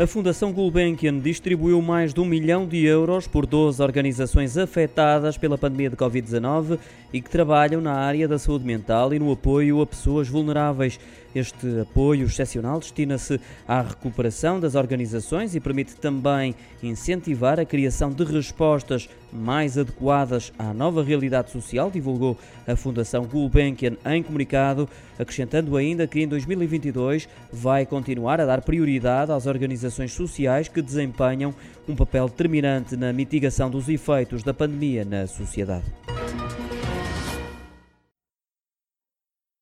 A Fundação Gulbenkian distribuiu mais de um milhão de euros por 12 organizações afetadas pela pandemia de Covid-19 e que trabalham na área da saúde mental e no apoio a pessoas vulneráveis. Este apoio excepcional destina-se à recuperação das organizações e permite também incentivar a criação de respostas mais adequadas à nova realidade social, divulgou a Fundação Gulbenkian em comunicado, acrescentando ainda que em 2022 vai continuar a dar prioridade às organizações sociais que desempenham um papel determinante na mitigação dos efeitos da pandemia na sociedade.